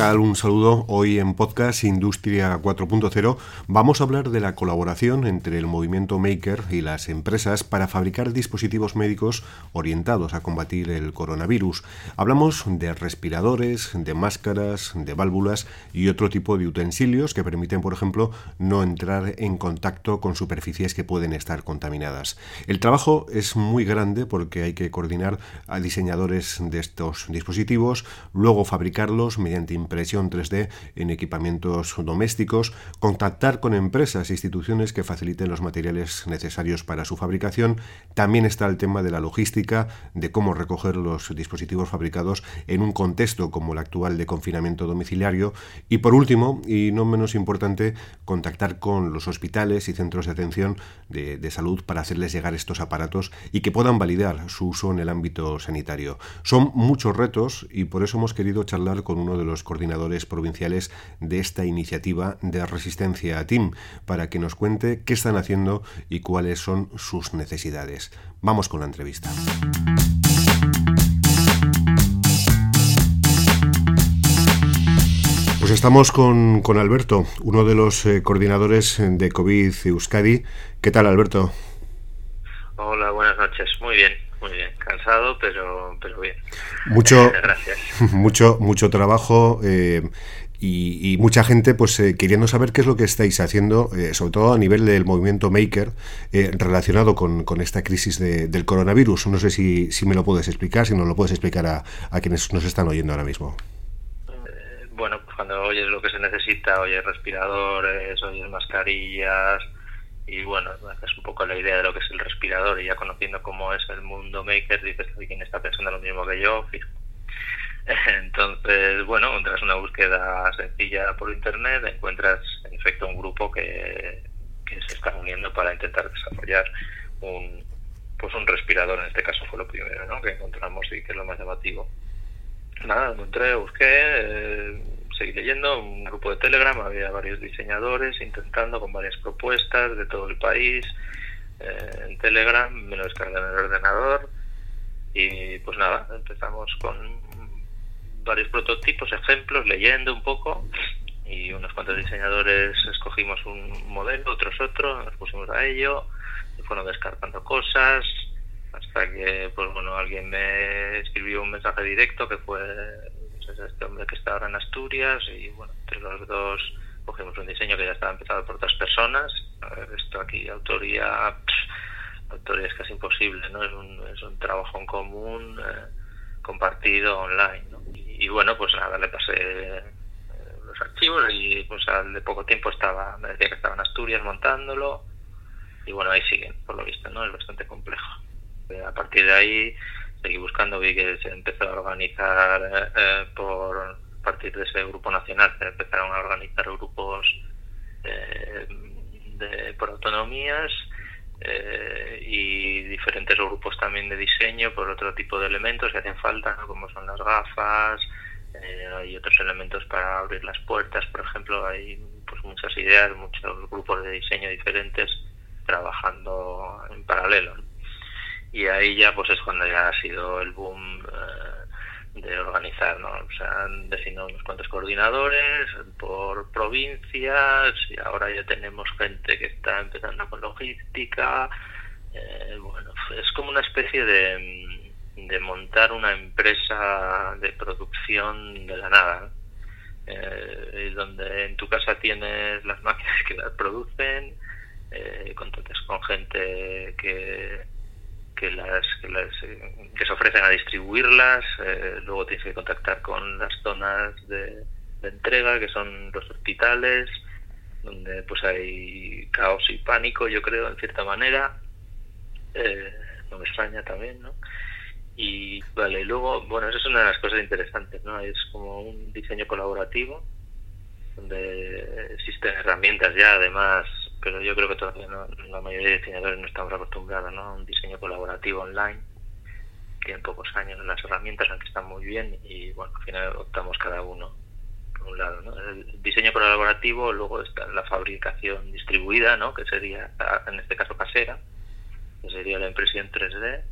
Un saludo. Hoy en Podcast Industria 4.0 vamos a hablar de la colaboración entre el movimiento Maker y las empresas para fabricar dispositivos médicos orientados a combatir el coronavirus. Hablamos de respiradores, de máscaras, de válvulas y otro tipo de utensilios que permiten, por ejemplo, no entrar en contacto con superficies que pueden estar contaminadas. El trabajo es muy grande porque hay que coordinar a diseñadores de estos dispositivos, luego fabricarlos mediante impresión 3D en equipamientos domésticos, contactar con empresas e instituciones que faciliten los materiales necesarios para su fabricación. También está el tema de la logística, de cómo recoger los dispositivos fabricados en un contexto como el actual de confinamiento domiciliario. Y por último, y no menos importante, contactar con los hospitales y centros de atención de, de salud para hacerles llegar estos aparatos y que puedan validar su uso en el ámbito sanitario. Son muchos retos y por eso hemos querido charlar con uno de los coordinadores coordinadores provinciales de esta iniciativa de resistencia a TIM para que nos cuente qué están haciendo y cuáles son sus necesidades. Vamos con la entrevista. Pues estamos con, Alberto, uno de los eh, coordinadores de COVID Euskadi. ¿Qué tal, Alberto? Hola, buenas noches. Muy bien, muy bien. Cansado, pero, pero bien. Mucho, mucho, mucho trabajo. Eh, y, mucha gente pues eh, queriendo saber qué es lo que estáis haciendo, eh, sobre todo a nivel del movimiento Maker, relacionado con, con, esta crisis del coronavirus. No sé si, si me lo puedes explicar, si no lo puedes explicar a, a quienes nos están oyendo ahora mismo. bueno, pues cuando oyes lo que se necesita, oyes respiradores, oyes mascarillas, y bueno, es un poco la idea de lo que es el respirador y ya conociendo cómo es el mundo maker dices que alguien está pensando lo mismo que yo, fijo. Entonces, bueno, tras una búsqueda sencilla por internet encuentras en efecto un grupo que, que se está uniendo para intentar desarrollar un pues un respirador, en este caso fue lo primero ¿no? que encontramos y que es lo más llamativo. Nada, encontré, busqué, eh, seguí leyendo, un grupo de Telegram, había varios diseñadores intentando con varias propuestas de todo el país eh, en Telegram, me lo descargué en el ordenador y pues nada, empezamos con varios prototipos, ejemplos, leyendo un poco y unos cuantos diseñadores escogimos un modelo, otros otro, nos pusimos a ello y fueron descartando cosas hasta que pues bueno alguien me escribió un mensaje directo que fue este hombre que está ahora en Asturias y bueno, entre los dos cogimos un diseño que ya estaba empezado por otras personas. esto aquí, autoría, autoría es casi imposible, ¿no? Es un, es un trabajo en común, eh, compartido online, y, bueno, pues nada, le pasé eh, los archivos y pues al de poco tiempo estaba, me decía que estaba en Asturias montándolo y bueno, ahí siguen, por lo visto, ¿no? Es bastante complejo. A partir de ahí seguí buscando, vi que se empezó a organizar eh, eh, por partir de ese grupo nacional, se empezaron a organizar grupos eh, de, por autonomías y diferentes grupos también de diseño por otro tipo de elementos que hacen falta, como son las gafas, hay otros elementos para abrir las puertas, por ejemplo, hay pues muchas ideas, muchos grupos de diseño diferentes trabajando en paralelo y ahí ya pues es cuando ya ha sido el boom eh, de organizar, ¿no? O sea, han designado unos cuantos coordinadores por provincias y ahora ya tenemos gente que está empezando con logística. Eh, bueno, es como una especie de, de montar una empresa de producción de la nada, eh, donde en tu casa tienes las máquinas que las producen, eh, con gente que que las, eh, que, se ofrecen a distribuirlas, eh, luego tienes que contactar con las zonas de, entrega, que son los hospitales, donde pues hay caos y pánico, yo creo, en cierta manera. Eh, no me extraña también, ¿no? Y vale, y luego, bueno, eso es una de las cosas interesantes, ¿no? Es como un diseño colaborativo, donde existen herramientas ya, además, pero yo creo que todavía no, la mayoría de diseñadores no estamos acostumbrados a un diseño colaborativo online que en pocos años las herramientas aunque están muy bien y bueno al final optamos cada uno por un lado. ¿no? El diseño colaborativo, luego está la fabricación distribuida, ¿no? que sería, en este caso, casera, que sería la impresión 3D,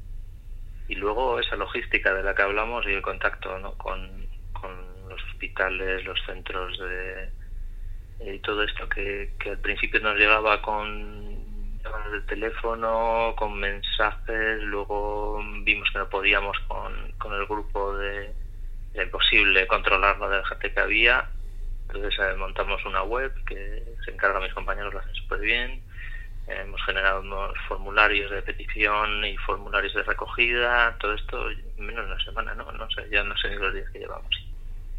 y luego esa logística de la que hablamos y el contacto ¿no? con, los hospitales, los centros de... y todo esto que, al principio nos llegaba con llamadas de teléfono, con mensajes, luego vimos que no podíamos con, con el grupo de era imposible controlar la gente que había. Entonces eh, montamos una web que se encarga mis compañeros, lo hacen súper bien. hemos generado unos formularios de petición y formularios de recogida, todo esto en menos de una semana, ¿no? No sé, ya no sé ni los días que llevamos.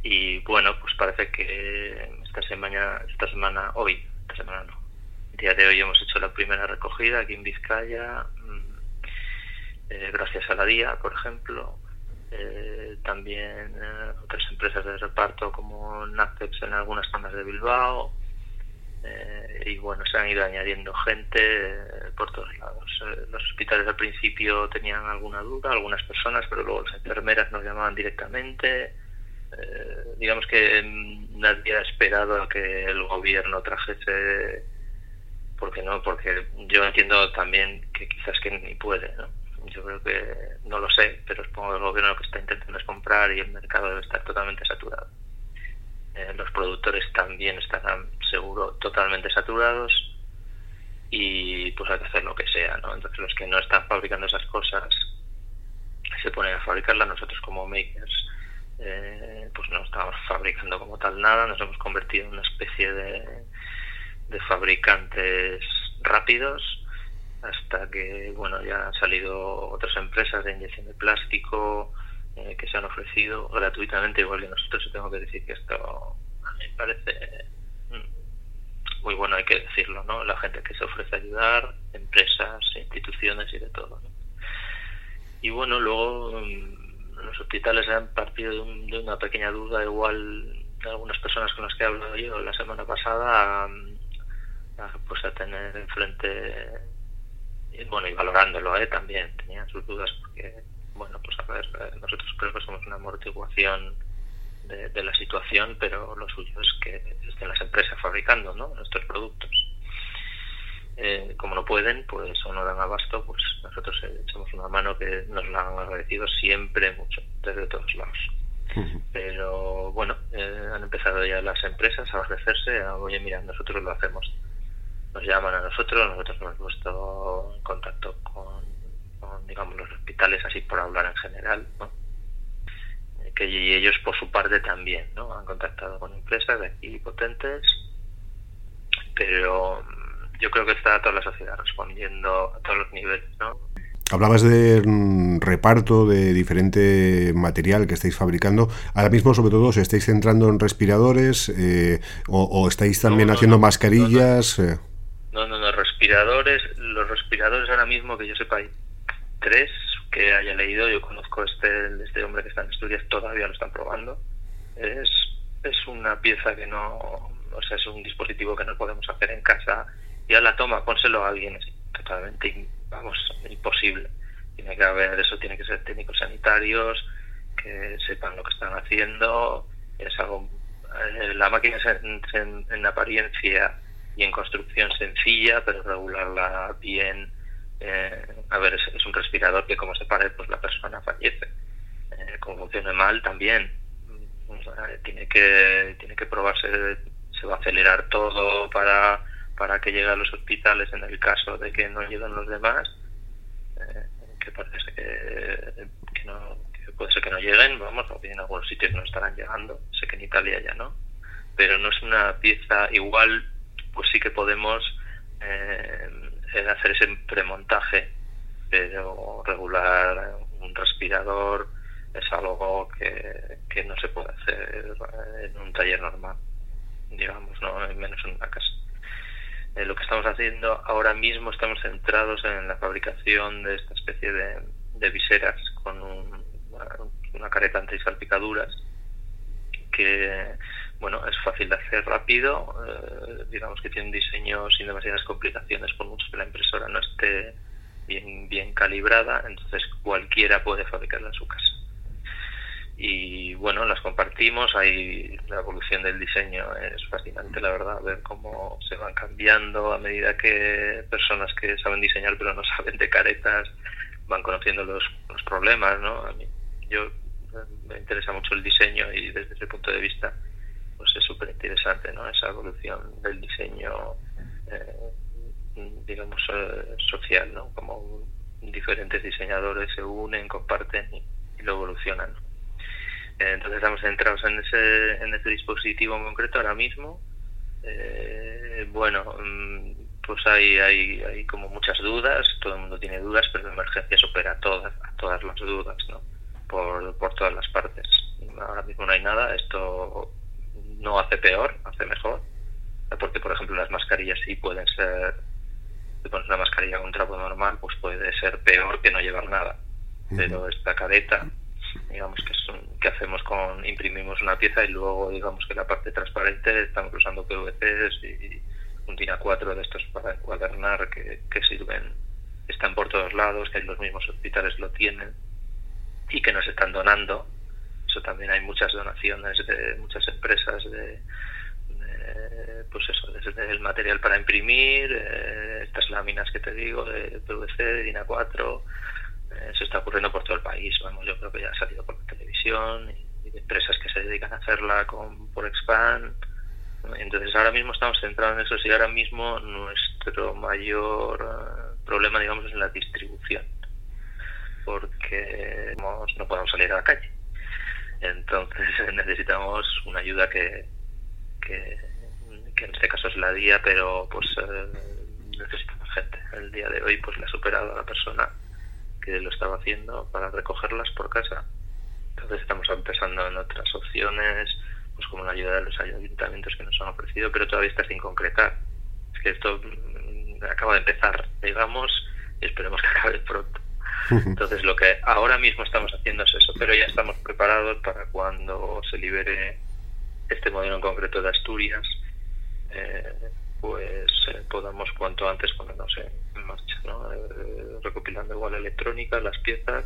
Y bueno, pues parece que esta semana, esta semana, hoy, esta semana no, el día de hoy hemos hecho la primera recogida aquí en Vizcaya, mm, eh, gracias a la DIA, por ejemplo, eh, también eh, otras empresas de reparto como Naceps en algunas zonas de Bilbao. Eh, y bueno se han ido añadiendo gente por todos lados. Los hospitales al principio tenían alguna duda algunas personas pero luego las enfermeras nos llamaban directamente digamos que nadie ha esperado a que el gobierno trajese porque no porque yo entiendo también que quizás que ni puede ¿no? yo creo que no lo sé, pero supongo que el gobierno lo que está intentando es comprar y el mercado debe estar totalmente saturado. Eh, los productores también estarán seguro totalmente saturados y pues hay que hacer lo que sea, ¿no? Entonces los que no están fabricando esas cosas se ponen a fabricarlas, nosotros como makers eh, pues no estamos fabricando como tal nada, nos hemos convertido en una especie de, de fabricantes rápidos hasta que bueno ya han salido otras empresas de inyección de plástico eh, que se han ofrecido gratuitamente igual que nosotros y tengo que decir que esto a mí me parece mm, muy bueno hay que decirlo no la gente que se ofrece a ayudar empresas instituciones y de todo y bueno luego mm, los hospitales han partido de, una pequeña duda igual de algunas personas con las que he hablado yo la semana pasada pues a tener enfrente bueno, y valorándolo ¿eh? también, tenían sus dudas porque, bueno, pues a ver, eh, nosotros creo que somos una amortiguación de, la situación, pero lo suyo es que estén las empresas fabricando ¿no? nuestros productos. Eh, como no pueden, pues o no dan abasto, pues nosotros echamos una mano que nos la han agradecido siempre mucho, desde todos lados. Pero bueno, han empezado ya las empresas a ofrecerse, a, oye, mira, nosotros lo hacemos nos llaman a nosotros, nosotros hemos puesto en contacto con, digamos, los hospitales, así por hablar en general, ¿no? que y ellos por su parte también ¿no? han contactado con empresas de aquí potentes, pero yo creo que está toda la sociedad respondiendo a todos los niveles. ¿no? Hablabas de mm, reparto de diferente material que estáis fabricando. Ahora mismo, sobre todo, ¿os estáis centrando en respiradores eh, o, estáis también haciendo mascarillas? Eh. No, no, no, respiradores, los respiradores ahora mismo que yo sepa hay tres que haya leído, yo conozco este, este hombre que está en Asturias, todavía lo están probando. Es, es una pieza que no, o sea, es un dispositivo que no podemos hacer en casa. Ya la toma, pónselo a alguien, es totalmente, vamos, imposible. Tiene que haber, eso tiene que ser técnicos sanitarios, que sepan lo que están haciendo. Es algo, eh, la máquina es en, en apariencia y en construcción sencilla, pero regularla bien. Eh, a ver, es, un respirador que como se pare, pues la persona fallece. Eh, como funcione mal, también. tiene que tiene que probarse, se va a acelerar todo para, para que llegue a los hospitales en el caso de que no lleguen los demás. Eh, que parece que, que, no, que puede ser que no lleguen, vamos, en algunos sitios no estarán llegando, sé que en Italia ya no, pero no es una pieza igual pues sí que podemos eh, hacer ese premontaje, pero regular un respirador es algo que, que no se puede hacer en un taller normal, digamos, no menos en una casa. Eh, lo que estamos haciendo ahora mismo estamos centrados en la fabricación de esta especie de, viseras con una careta anti-salpicaduras que bueno, es fácil de hacer rápido, eh, digamos que tiene un diseño sin demasiadas complicaciones, por mucho que la impresora no esté bien, bien calibrada, entonces cualquiera puede fabricarla en su casa. Y bueno, las compartimos, hay la evolución del diseño es fascinante, la verdad, ver cómo se van cambiando a medida que personas que saben diseñar pero no saben de caretas van conociendo los, los problemas, ¿no? A mí, yo me interesa mucho el diseño y desde ese punto de vista pues es súper interesante, ¿no? Esa evolución del diseño, eh, digamos, eh, social, ¿no? Como diferentes diseñadores se unen, comparten y, y lo evolucionan. Entonces estamos centrados en ese, en ese dispositivo en concreto ahora mismo. Eh, bueno, mm, pues hay, hay, hay como muchas dudas, todo el mundo tiene dudas, pero la emergencia supera todas, a todas las dudas, ¿no? Por, por todas las partes. Ahora mismo no hay nada, esto no hace peor, hace mejor, porque por ejemplo las mascarillas sí pueden ser, si pones una mascarilla con un trapo normal, pues puede ser peor que no llevar nada, pero esta careta digamos que, es que hacemos con imprimimos una pieza y luego digamos que la parte transparente estamos usando PVCs y un TINA 4 de estos para encuadernar que, que sirven están por todos lados que los mismos hospitales lo tienen y que nos están donando. Eso también hay muchas donaciones de muchas empresas de, pues eso desde el material para imprimir eh, estas láminas que te digo de PVC de DINA 4 eh, se está ocurriendo por todo el país. Vamos, yo creo que ya ha salido por la televisión y, de empresas que se dedican a hacerla con, por Expand. Entonces ahora mismo estamos centrados en eso y ahora mismo nuestro mayor eh, problema, digamos, es en la distribución, porque no podemos salir a la calle. Entonces necesitamos una ayuda que, que, en este caso es la día, pero pues eh, necesitamos gente. El día de hoy pues la ha superado a la persona que lo estaba haciendo para recogerlas por casa. Entonces estamos empezando en otras opciones, pues como la ayuda de los ayuntamientos que nos han ofrecido, pero todavía está sin concretar. Es que esto mm, acaba de empezar, digamos, y esperemos que acabe pronto. Entonces lo que ahora mismo estamos haciendo es eso, pero ya estamos preparados para cuando se libere este modelo en concreto de Asturias, eh, pues eh, podamos cuanto antes ponernos en, marcha, ¿no? Eh, recopilando igual electrónica, las piezas,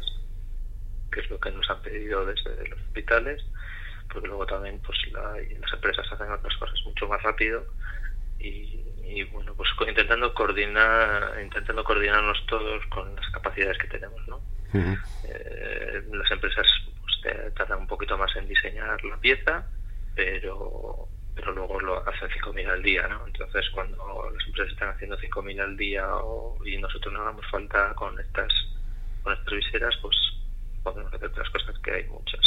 que es lo que nos han pedido desde los hospitales, porque luego también pues las empresas hacen otras cosas mucho más rápido y, bueno pues intentando coordinar intentando coordinarnos todos con las capacidades que tenemos no eh, las empresas pues, tardan un poquito más en diseñar la pieza pero pero luego lo hacen 5.000 al día, ¿no? Entonces, cuando las empresas están haciendo 5.000 al día y nosotros no hagamos falta con estas con estas viseras, pues podemos hacer otras cosas que hay muchas.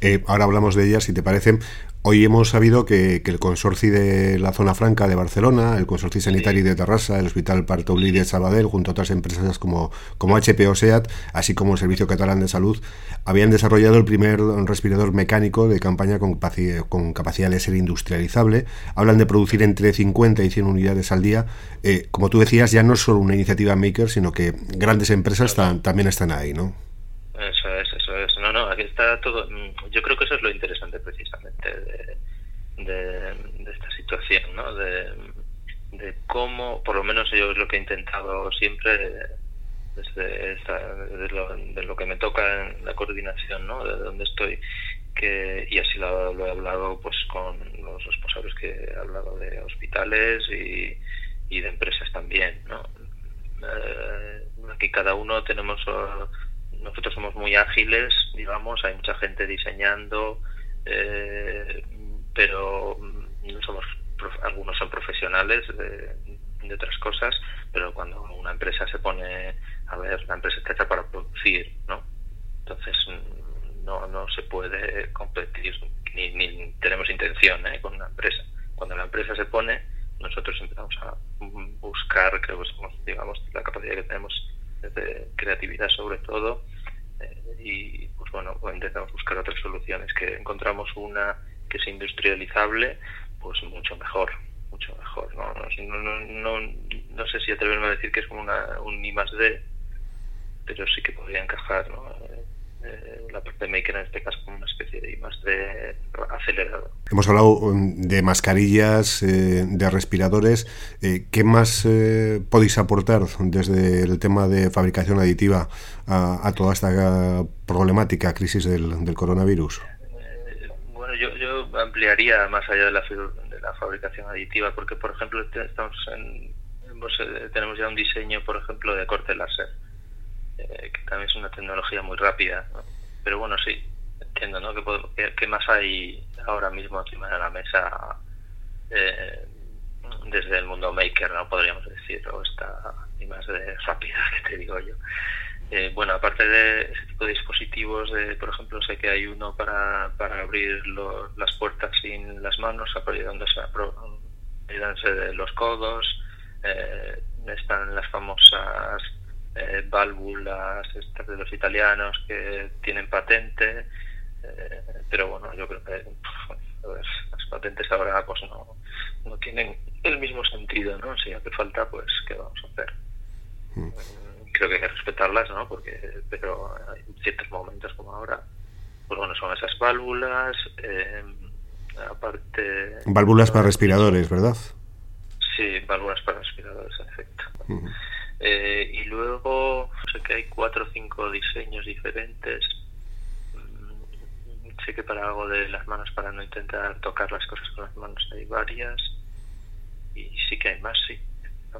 Eh, ahora hablamos de ellas, si te parece. Hoy hemos sabido que, el consorcio de la zona franca de Barcelona, el consorcio sanitario de Terrassa, el Hospital Partaulí de Sabadell, junto a otras empresas como, como HP o SEAT, así como el Servicio Catalán de Salud, habían desarrollado el primer respirador mecánico de campaña con, con capacidad de ser industrializable. Hablan de producir entre 50 y 100 unidades al día. Eh, como tú decías, ya no es solo una iniciativa maker, sino que grandes empresas también están ahí, ¿no? Está todo. Mm, yo creo que eso es lo interesante precisamente de, esta situación, ¿no? De, cómo, por lo menos yo es lo que he intentado siempre desde de, lo, que me toca en la coordinación, ¿no? De donde estoy, que y así lo, he hablado pues con los responsables que he hablado de hospitales y, y de empresas también, ¿no? Eh, aquí cada uno tenemos nosotros somos muy ágiles, digamos, hay mucha gente diseñando, eh, pero no somos algunos son profesionales de, otras cosas, pero cuando una empresa se pone, a ver, la empresa está hecha para producir, ¿no? Entonces no, no se puede competir, ni, tenemos intención ¿eh? con una empresa. Cuando la empresa se pone, nosotros empezamos a buscar, que digamos, la capacidad que tenemos de creatividad sobre todo, y pues bueno, intentamos buscar otras soluciones, que encontramos una que es industrializable, pues mucho mejor, mucho mejor. No, no, no, no, sé si atreverme a decir que es como una, un I más D, pero sí que podría encajar ¿no? Eh, la parte maker en este caso como una especie de I más D acelerado. Hemos hablado um, de mascarillas, eh, de respiradores. Eh, ¿Qué más podéis aportar desde el tema de fabricación aditiva a, toda esta problemática, crisis del, coronavirus? bueno, yo, yo, ampliaría más allá de la, de la fabricación aditiva, porque, por ejemplo, estamos en, tenemos ya un diseño, por ejemplo, de corte láser, que también es una tecnología muy rápida. Pero bueno, sí, entiendo, ¿no? ¿Qué, más hay ahora mismo encima de la mesa eh, desde el mundo maker, no podríamos decir, o esta y más de rápida que te digo yo? Eh, bueno, aparte de ese tipo de dispositivos, de, por ejemplo, sé que hay uno para, para abrir las puertas sin las manos, apoyándose, apoyándose de los codos, eh, están las famosas eh, válvulas estas de los italianos que tienen patente, eh, pero bueno, yo creo que las patentes ahora pues no, no tienen el mismo sentido, ¿no? Si hace falta, pues ¿qué vamos a hacer? Mm. Creo que hay que respetarlas, ¿no? Porque, pero en ciertos momentos como ahora, pues bueno, son esas válvulas, eh, aparte... Válvulas para respiradores, ¿verdad? Sí, válvulas para respiradores, en efecto. Eh, y luego sé que hay cuatro o cinco diseños diferentes. Mm, sé que para algo de las manos, para no intentar tocar las cosas con las manos, hay varias. Y sí que hay más, sí.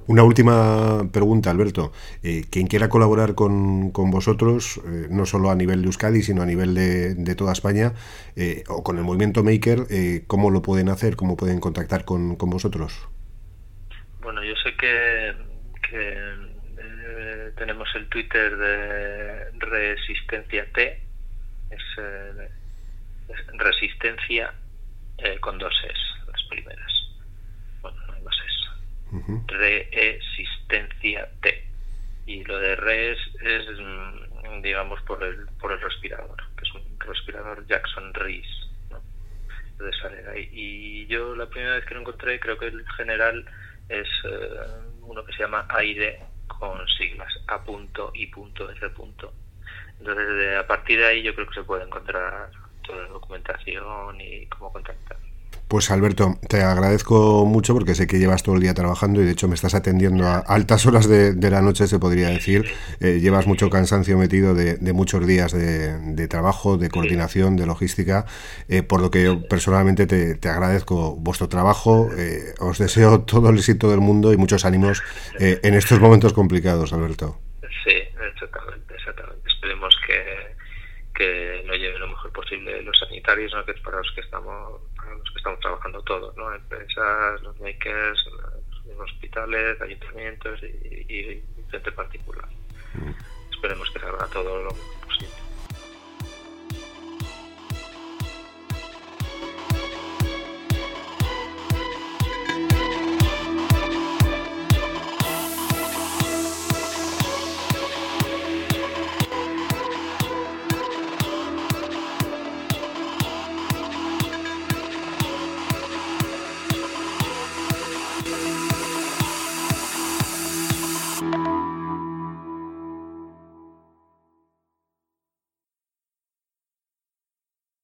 Una última pregunta, Alberto. Eh, quien quiera colaborar con, con vosotros, eh, no solo a nivel de Euskadi, sino a nivel de, de toda España, o con el movimiento Maker, ¿cómo lo pueden hacer? ¿Cómo pueden contactar con, con vosotros? Bueno, yo sé que, que tenemos el Twitter de Resistencia T, es, eh, Resistencia eh, con dos S, las primeras. Bueno, no hay más S. Resistencia T. Y lo de res es, mm, digamos, por el, por el respirador, que es un respirador Jackson Rees. ¿no? sale ahí. Y yo la primera vez que lo encontré, creo que el general es eh, uno que se llama aire con siglas A punto y punto F punto. Entonces, a partir de ahí yo creo que se puede encontrar toda la documentación y cómo contactar. Pues Alberto, te agradezco mucho porque sé que llevas todo el día trabajando y de hecho me estás atendiendo a altas horas de, la noche, se podría decir. Eh, llevas mucho cansancio metido de, muchos días de, trabajo, de coordinación, de logística, eh, por lo que yo personalmente te, agradezco vuestro trabajo. Eh, os deseo todo el éxito del mundo y muchos ánimos en estos momentos complicados, Alberto. Sí, exactamente, exactamente. Esperemos que, que lo lleven lo mejor posible los sanitarios, ¿no? que es para los que estamos los que estamos trabajando todos, ¿no? Empresas, los makers, los hospitales, ayuntamientos y, y, gente particular. Mm. Esperemos que salga todo lo